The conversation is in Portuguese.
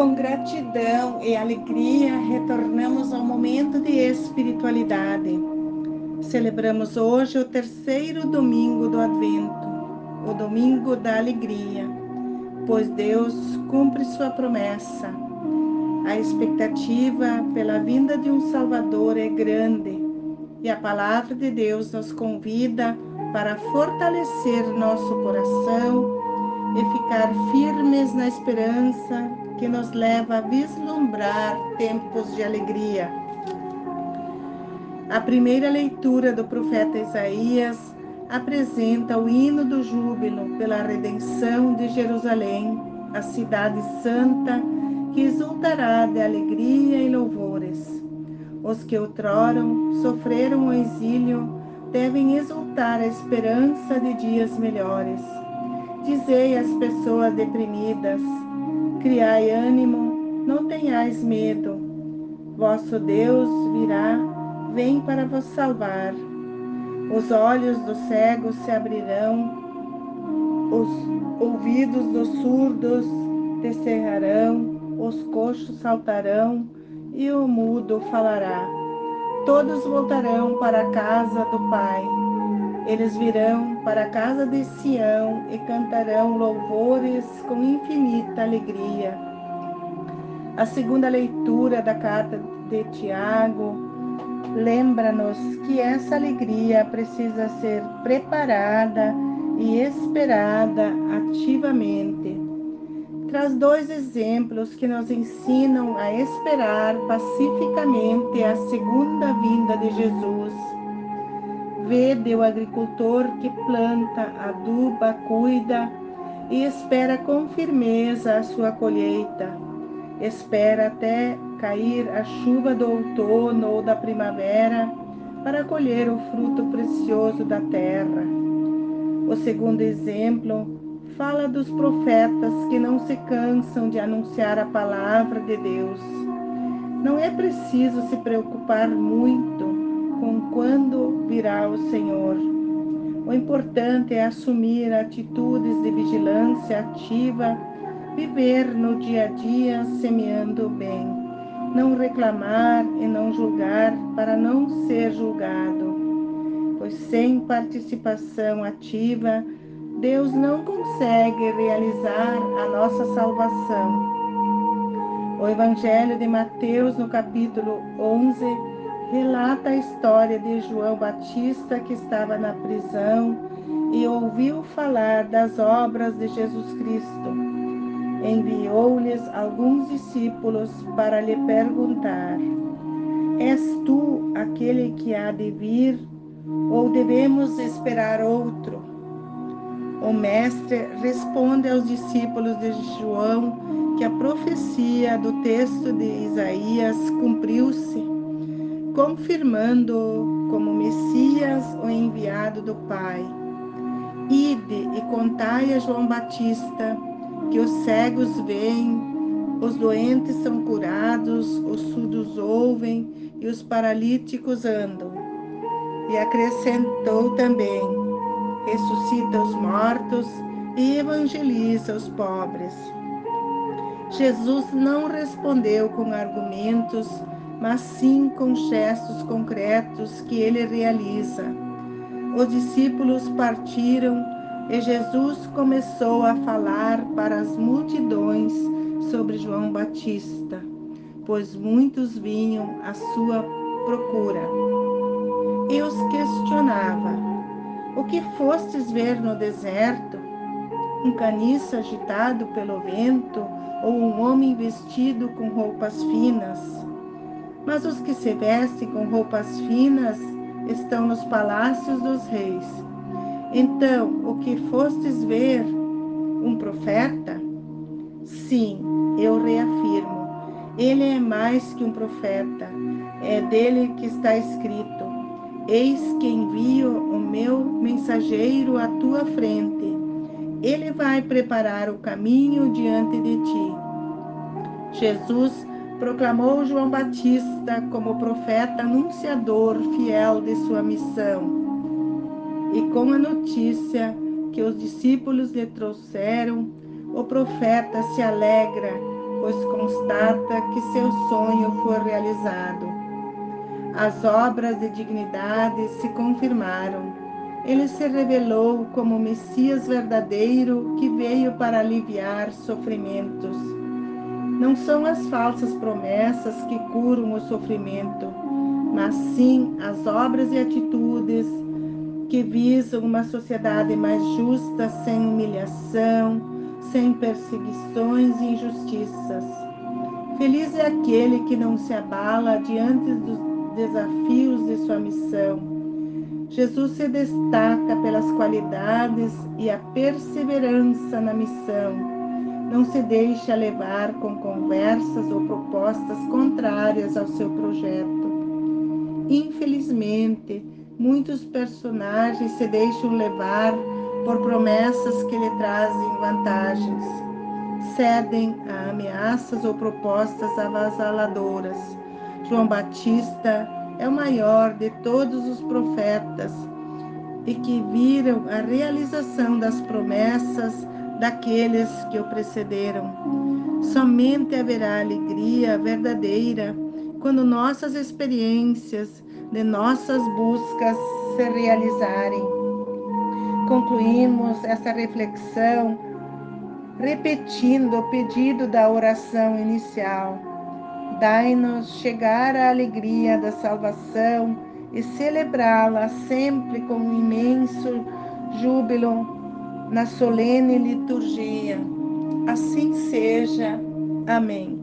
Com gratidão e alegria, retornamos ao momento de espiritualidade. Celebramos hoje o terceiro domingo do Advento, o domingo da alegria, pois Deus cumpre sua promessa. A expectativa pela vinda de um Salvador é grande e a palavra de Deus nos convida para fortalecer nosso coração e ficar firmes na esperança que nos leva a vislumbrar tempos de alegria. A primeira leitura do profeta Isaías apresenta o hino do júbilo pela redenção de Jerusalém, a cidade santa que exultará de alegria e louvores. Os que outrora sofreram o exílio devem exultar a esperança de dias melhores. Dizei às pessoas deprimidas: Criai ânimo, não tenhais medo. Vosso Deus virá, vem para vos salvar. Os olhos dos cegos se abrirão, os ouvidos dos surdos descerrarão, os coxos saltarão e o mudo falará. Todos voltarão para a casa do Pai. Eles virão para a casa de Sião e cantarão louvores com infinita alegria. A segunda leitura da carta de Tiago lembra-nos que essa alegria precisa ser preparada e esperada ativamente. Traz dois exemplos que nos ensinam a esperar pacificamente a segunda vinda de Jesus Vede o agricultor que planta, aduba, cuida e espera com firmeza a sua colheita. Espera até cair a chuva do outono ou da primavera para colher o fruto precioso da terra. O segundo exemplo fala dos profetas que não se cansam de anunciar a palavra de Deus. Não é preciso se preocupar muito com quando virá o Senhor. O importante é assumir atitudes de vigilância ativa, viver no dia a dia semeando o bem, não reclamar e não julgar para não ser julgado, pois sem participação ativa, Deus não consegue realizar a nossa salvação. O Evangelho de Mateus, no capítulo 11, relata a história de João Batista que estava na prisão e ouviu falar das obras de Jesus Cristo. Enviou-lhes alguns discípulos para lhe perguntar: És tu aquele que há de vir ou devemos esperar outro? O mestre responde aos discípulos de João que a profecia do texto de Isaías cumpriu-se confirmando como Messias o enviado do Pai. Ide e contai a João Batista que os cegos veem, os doentes são curados, os surdos ouvem e os paralíticos andam. E acrescentou também: ressuscita os mortos e evangeliza os pobres. Jesus não respondeu com argumentos mas sim com gestos concretos que ele realiza. Os discípulos partiram e Jesus começou a falar para as multidões sobre João Batista, pois muitos vinham à sua procura. E os questionava: O que fostes ver no deserto? Um caniço agitado pelo vento ou um homem vestido com roupas finas? Mas os que se vestem com roupas finas estão nos palácios dos reis. Então, o que fostes ver? Um profeta? Sim, eu reafirmo. Ele é mais que um profeta. É dele que está escrito: Eis que envio o meu mensageiro à tua frente. Ele vai preparar o caminho diante de ti. Jesus proclamou João Batista como profeta anunciador fiel de sua missão. E com a notícia que os discípulos lhe trouxeram, o profeta se alegra pois constata que seu sonho foi realizado. As obras de dignidade se confirmaram. Ele se revelou como o Messias verdadeiro que veio para aliviar sofrimentos. Não são as falsas promessas que curam o sofrimento, mas sim as obras e atitudes que visam uma sociedade mais justa, sem humilhação, sem perseguições e injustiças. Feliz é aquele que não se abala diante dos desafios de sua missão. Jesus se destaca pelas qualidades e a perseverança na missão. Não se deixa levar com conversas ou propostas contrárias ao seu projeto. Infelizmente, muitos personagens se deixam levar por promessas que lhe trazem vantagens, cedem a ameaças ou propostas avassaladoras. João Batista é o maior de todos os profetas e que viram a realização das promessas daqueles que o precederam. Somente haverá alegria verdadeira quando nossas experiências de nossas buscas se realizarem. Concluímos essa reflexão repetindo o pedido da oração inicial. Dai-nos chegar à alegria da salvação e celebrá-la sempre com um imenso júbilo na solene liturgia. Assim seja. Amém.